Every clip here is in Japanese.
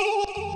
you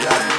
yeah.